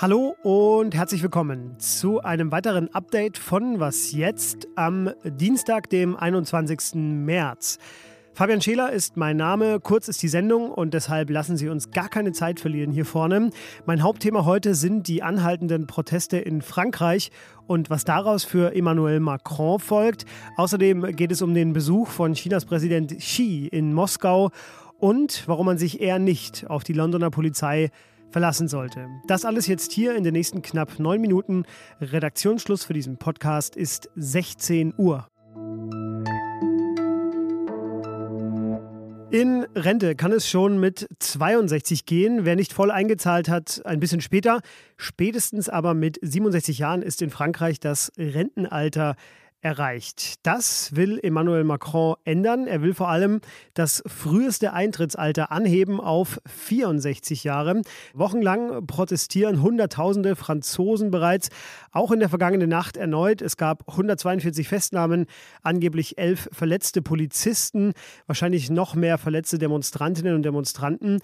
Hallo und herzlich willkommen zu einem weiteren Update von Was jetzt am Dienstag, dem 21. März. Fabian Scheler ist mein Name, kurz ist die Sendung und deshalb lassen Sie uns gar keine Zeit verlieren hier vorne. Mein Hauptthema heute sind die anhaltenden Proteste in Frankreich und was daraus für Emmanuel Macron folgt. Außerdem geht es um den Besuch von Chinas Präsident Xi in Moskau und warum man sich eher nicht auf die Londoner Polizei verlassen sollte. Das alles jetzt hier in den nächsten knapp neun Minuten. Redaktionsschluss für diesen Podcast ist 16 Uhr. Rente kann es schon mit 62 gehen. Wer nicht voll eingezahlt hat, ein bisschen später. Spätestens aber mit 67 Jahren ist in Frankreich das Rentenalter erreicht. Das will Emmanuel Macron ändern. Er will vor allem das früheste Eintrittsalter anheben auf 64 Jahre. Wochenlang protestieren Hunderttausende Franzosen bereits, auch in der vergangenen Nacht erneut. Es gab 142 Festnahmen, angeblich elf verletzte Polizisten, wahrscheinlich noch mehr verletzte Demonstrantinnen und Demonstranten.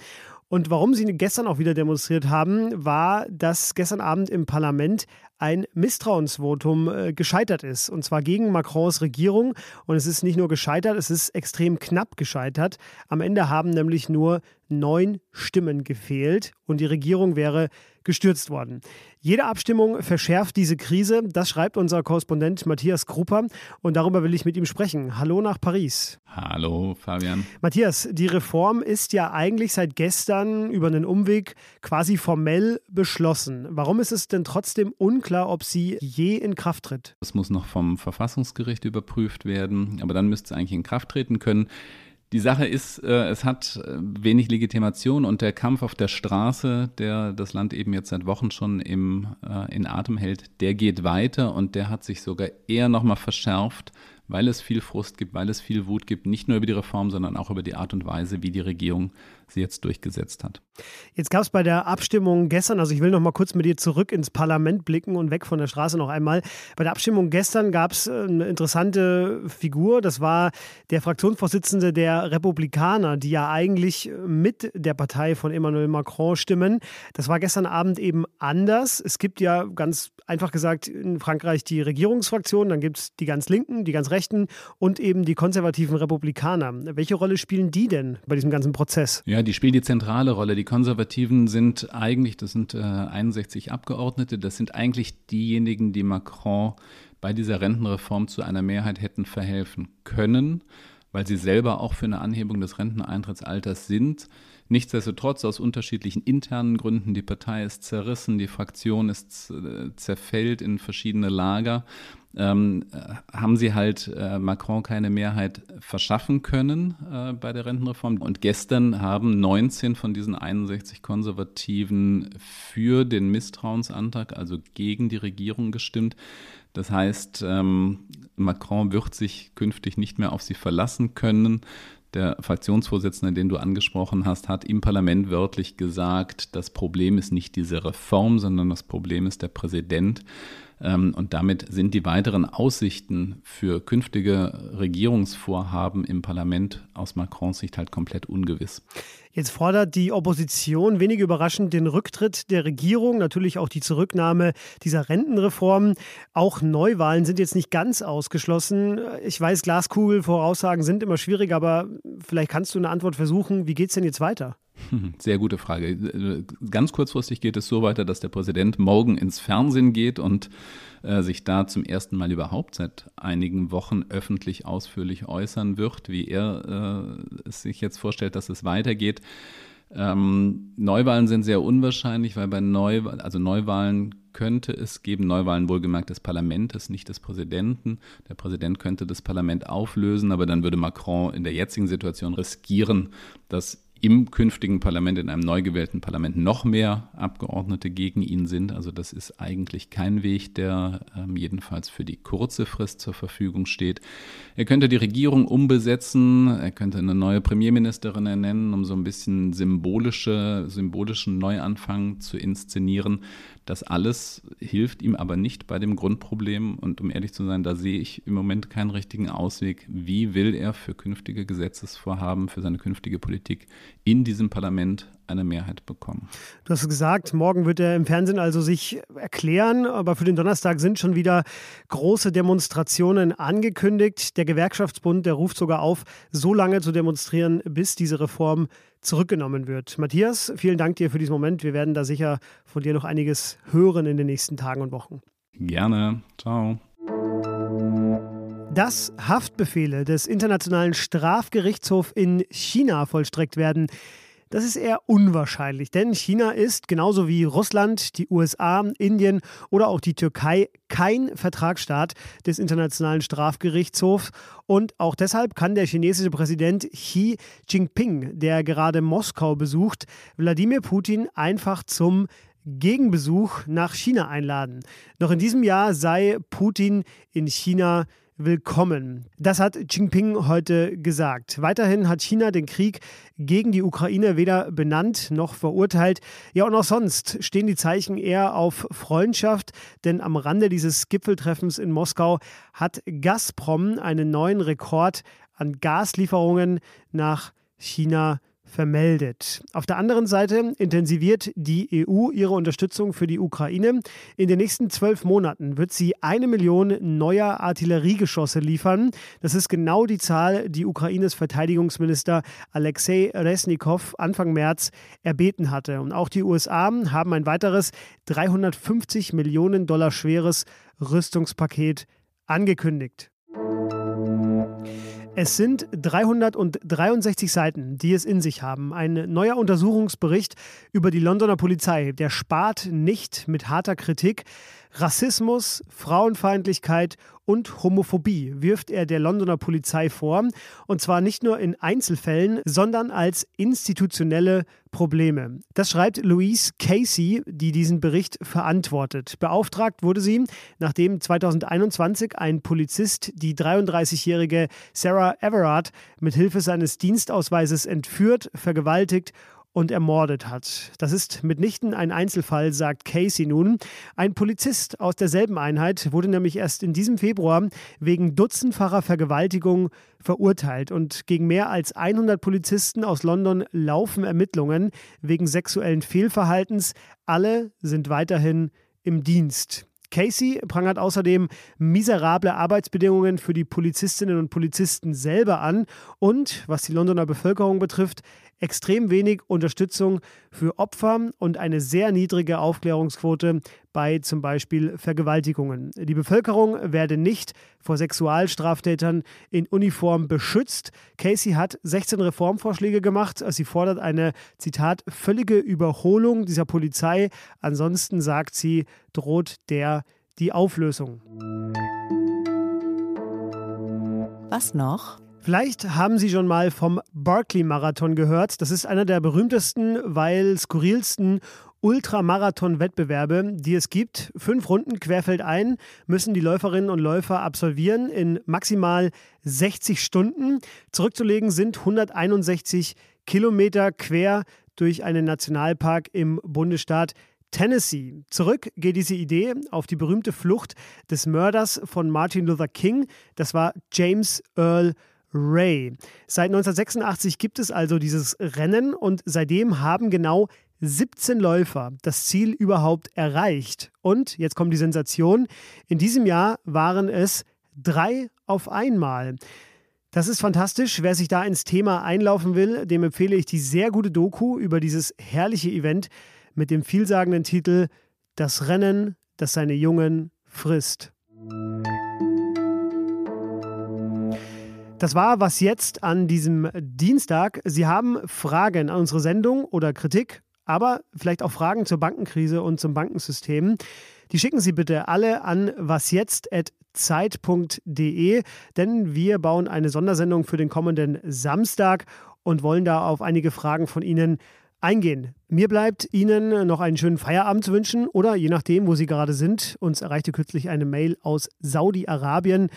Und warum sie gestern auch wieder demonstriert haben, war, dass gestern Abend im Parlament ein Misstrauensvotum äh, gescheitert ist. Und zwar gegen Macrons Regierung. Und es ist nicht nur gescheitert, es ist extrem knapp gescheitert. Am Ende haben nämlich nur neun Stimmen gefehlt und die Regierung wäre gestürzt worden. Jede Abstimmung verschärft diese Krise. Das schreibt unser Korrespondent Matthias Krupper und darüber will ich mit ihm sprechen. Hallo nach Paris. Hallo Fabian. Matthias, die Reform ist ja eigentlich seit gestern über einen Umweg quasi formell beschlossen. Warum ist es denn trotzdem unklar, ob sie je in Kraft tritt? Das muss noch vom Verfassungsgericht überprüft werden, aber dann müsste es eigentlich in Kraft treten können. Die Sache ist, äh, es hat äh, wenig Legitimation und der Kampf auf der Straße, der das Land eben jetzt seit Wochen schon im, äh, in Atem hält, der geht weiter und der hat sich sogar eher nochmal verschärft, weil es viel Frust gibt, weil es viel Wut gibt, nicht nur über die Reform, sondern auch über die Art und Weise, wie die Regierung sie jetzt durchgesetzt hat. Jetzt gab es bei der Abstimmung gestern, also ich will noch mal kurz mit dir zurück ins Parlament blicken und weg von der Straße noch einmal. Bei der Abstimmung gestern gab es äh, eine interessante Figur, das war der Fraktionsvorsitzende der Republikaner, die ja eigentlich mit der Partei von Emmanuel Macron stimmen. Das war gestern Abend eben anders. Es gibt ja ganz einfach gesagt in Frankreich die Regierungsfraktion, dann gibt es die ganz Linken, die ganz Rechten und eben die konservativen Republikaner. Welche Rolle spielen die denn bei diesem ganzen Prozess? Ja, die spielen die zentrale Rolle. Die Konservativen sind eigentlich, das sind äh, 61 Abgeordnete, das sind eigentlich diejenigen, die Macron bei dieser Rentenreform zu einer Mehrheit hätten verhelfen können, weil sie selber auch für eine Anhebung des Renteneintrittsalters sind. Nichtsdestotrotz aus unterschiedlichen internen Gründen, die Partei ist zerrissen, die Fraktion ist äh, zerfällt in verschiedene Lager, ähm, äh, haben sie halt äh, Macron keine Mehrheit verschaffen können äh, bei der Rentenreform. Und gestern haben 19 von diesen 61 Konservativen für den Misstrauensantrag, also gegen die Regierung gestimmt. Das heißt, ähm, Macron wird sich künftig nicht mehr auf sie verlassen können. Der Fraktionsvorsitzende, den du angesprochen hast, hat im Parlament wörtlich gesagt, das Problem ist nicht diese Reform, sondern das Problem ist der Präsident. Ähm, und damit sind die weiteren Aussichten für künftige Regierungsvorhaben im Parlament aus Macrons Sicht halt komplett ungewiss. Jetzt fordert die Opposition wenig überraschend den Rücktritt der Regierung, natürlich auch die Zurücknahme dieser Rentenreform. Auch Neuwahlen sind jetzt nicht ganz ausgeschlossen. Ich weiß, Glaskugel-Voraussagen sind immer schwierig, aber vielleicht kannst du eine Antwort versuchen. Wie geht es denn jetzt weiter? Sehr gute Frage. Ganz kurzfristig geht es so weiter, dass der Präsident morgen ins Fernsehen geht und äh, sich da zum ersten Mal überhaupt seit einigen Wochen öffentlich ausführlich äußern wird, wie er äh, es sich jetzt vorstellt, dass es weitergeht. Ähm, Neuwahlen sind sehr unwahrscheinlich, weil bei Neuwahlen, also Neuwahlen könnte es geben, Neuwahlen wohlgemerkt des Parlaments, nicht des Präsidenten. Der Präsident könnte das Parlament auflösen, aber dann würde Macron in der jetzigen Situation riskieren, dass im künftigen Parlament, in einem neu gewählten Parlament, noch mehr Abgeordnete gegen ihn sind. Also das ist eigentlich kein Weg, der ähm, jedenfalls für die kurze Frist zur Verfügung steht. Er könnte die Regierung umbesetzen, er könnte eine neue Premierministerin ernennen, um so ein bisschen symbolische, symbolischen Neuanfang zu inszenieren. Das alles hilft ihm aber nicht bei dem Grundproblem. Und um ehrlich zu sein, da sehe ich im Moment keinen richtigen Ausweg. Wie will er für künftige Gesetzesvorhaben, für seine künftige Politik in diesem Parlament eine Mehrheit bekommen. Du hast gesagt, morgen wird er im Fernsehen also sich erklären, aber für den Donnerstag sind schon wieder große Demonstrationen angekündigt. Der Gewerkschaftsbund, der ruft sogar auf, so lange zu demonstrieren, bis diese Reform zurückgenommen wird. Matthias, vielen Dank dir für diesen Moment. Wir werden da sicher von dir noch einiges hören in den nächsten Tagen und Wochen. Gerne. Ciao. Dass Haftbefehle des Internationalen Strafgerichtshofs in China vollstreckt werden, das ist eher unwahrscheinlich, denn China ist genauso wie Russland, die USA, Indien oder auch die Türkei kein Vertragsstaat des Internationalen Strafgerichtshofs und auch deshalb kann der chinesische Präsident Xi Jinping, der gerade Moskau besucht, Wladimir Putin einfach zum Gegenbesuch nach China einladen. Noch in diesem Jahr sei Putin in China willkommen. Das hat Jinping heute gesagt. Weiterhin hat China den Krieg gegen die Ukraine weder benannt noch verurteilt. Ja, und auch sonst stehen die Zeichen eher auf Freundschaft, denn am Rande dieses Gipfeltreffens in Moskau hat Gazprom einen neuen Rekord an Gaslieferungen nach China vermeldet. Auf der anderen Seite intensiviert die EU ihre Unterstützung für die Ukraine. In den nächsten zwölf Monaten wird sie eine Million neuer Artilleriegeschosse liefern. Das ist genau die Zahl, die Ukraines Verteidigungsminister Alexei Resnikow Anfang März erbeten hatte. Und auch die USA haben ein weiteres 350 Millionen Dollar schweres Rüstungspaket angekündigt. Es sind 363 Seiten, die es in sich haben. Ein neuer Untersuchungsbericht über die Londoner Polizei, der spart nicht mit harter Kritik. Rassismus, Frauenfeindlichkeit und Homophobie wirft er der Londoner Polizei vor. Und zwar nicht nur in Einzelfällen, sondern als institutionelle Probleme. Das schreibt Louise Casey, die diesen Bericht verantwortet. Beauftragt wurde sie, nachdem 2021 ein Polizist die 33-jährige Sarah Everard mit Hilfe seines Dienstausweises entführt, vergewaltigt und ermordet hat. Das ist mitnichten ein Einzelfall, sagt Casey nun. Ein Polizist aus derselben Einheit wurde nämlich erst in diesem Februar wegen dutzendfacher Vergewaltigung verurteilt und gegen mehr als 100 Polizisten aus London laufen Ermittlungen wegen sexuellen Fehlverhaltens. Alle sind weiterhin im Dienst. Casey prangert außerdem miserable Arbeitsbedingungen für die Polizistinnen und Polizisten selber an und, was die Londoner Bevölkerung betrifft, extrem wenig Unterstützung für Opfer und eine sehr niedrige Aufklärungsquote bei zum Beispiel Vergewaltigungen. Die Bevölkerung werde nicht vor Sexualstraftätern in Uniform beschützt. Casey hat 16 Reformvorschläge gemacht. Sie fordert eine, Zitat, völlige Überholung dieser Polizei. Ansonsten, sagt sie, droht der die Auflösung. Was noch? Vielleicht haben Sie schon mal vom Barclay-Marathon gehört. Das ist einer der berühmtesten, weil skurrilsten Ultramarathon-Wettbewerbe, die es gibt. Fünf Runden querfeldein müssen die Läuferinnen und Läufer absolvieren in maximal 60 Stunden. Zurückzulegen sind 161 Kilometer quer durch einen Nationalpark im Bundesstaat Tennessee. Zurück geht diese Idee auf die berühmte Flucht des Mörders von Martin Luther King. Das war James Earl Ray. Seit 1986 gibt es also dieses Rennen und seitdem haben genau 17 Läufer das Ziel überhaupt erreicht. Und jetzt kommt die Sensation. In diesem Jahr waren es drei auf einmal. Das ist fantastisch. Wer sich da ins Thema einlaufen will, dem empfehle ich die sehr gute Doku über dieses herrliche Event mit dem vielsagenden Titel Das Rennen, das seine Jungen frisst. Das war was jetzt an diesem Dienstag. Sie haben Fragen an unsere Sendung oder Kritik, aber vielleicht auch Fragen zur Bankenkrise und zum Bankensystem. Die schicken Sie bitte alle an wasjetzt.zeit.de, denn wir bauen eine Sondersendung für den kommenden Samstag und wollen da auf einige Fragen von Ihnen eingehen. Mir bleibt Ihnen noch einen schönen Feierabend zu wünschen oder je nachdem, wo Sie gerade sind. Uns erreichte kürzlich eine Mail aus Saudi-Arabien.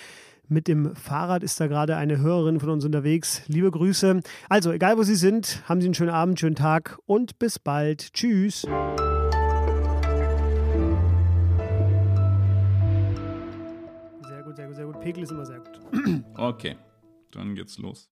Mit dem Fahrrad ist da gerade eine Hörerin von uns unterwegs. Liebe Grüße. Also, egal wo Sie sind, haben Sie einen schönen Abend, schönen Tag und bis bald. Tschüss. Sehr gut, sehr gut, sehr gut. Pegel ist immer sehr gut. Okay, dann geht's los.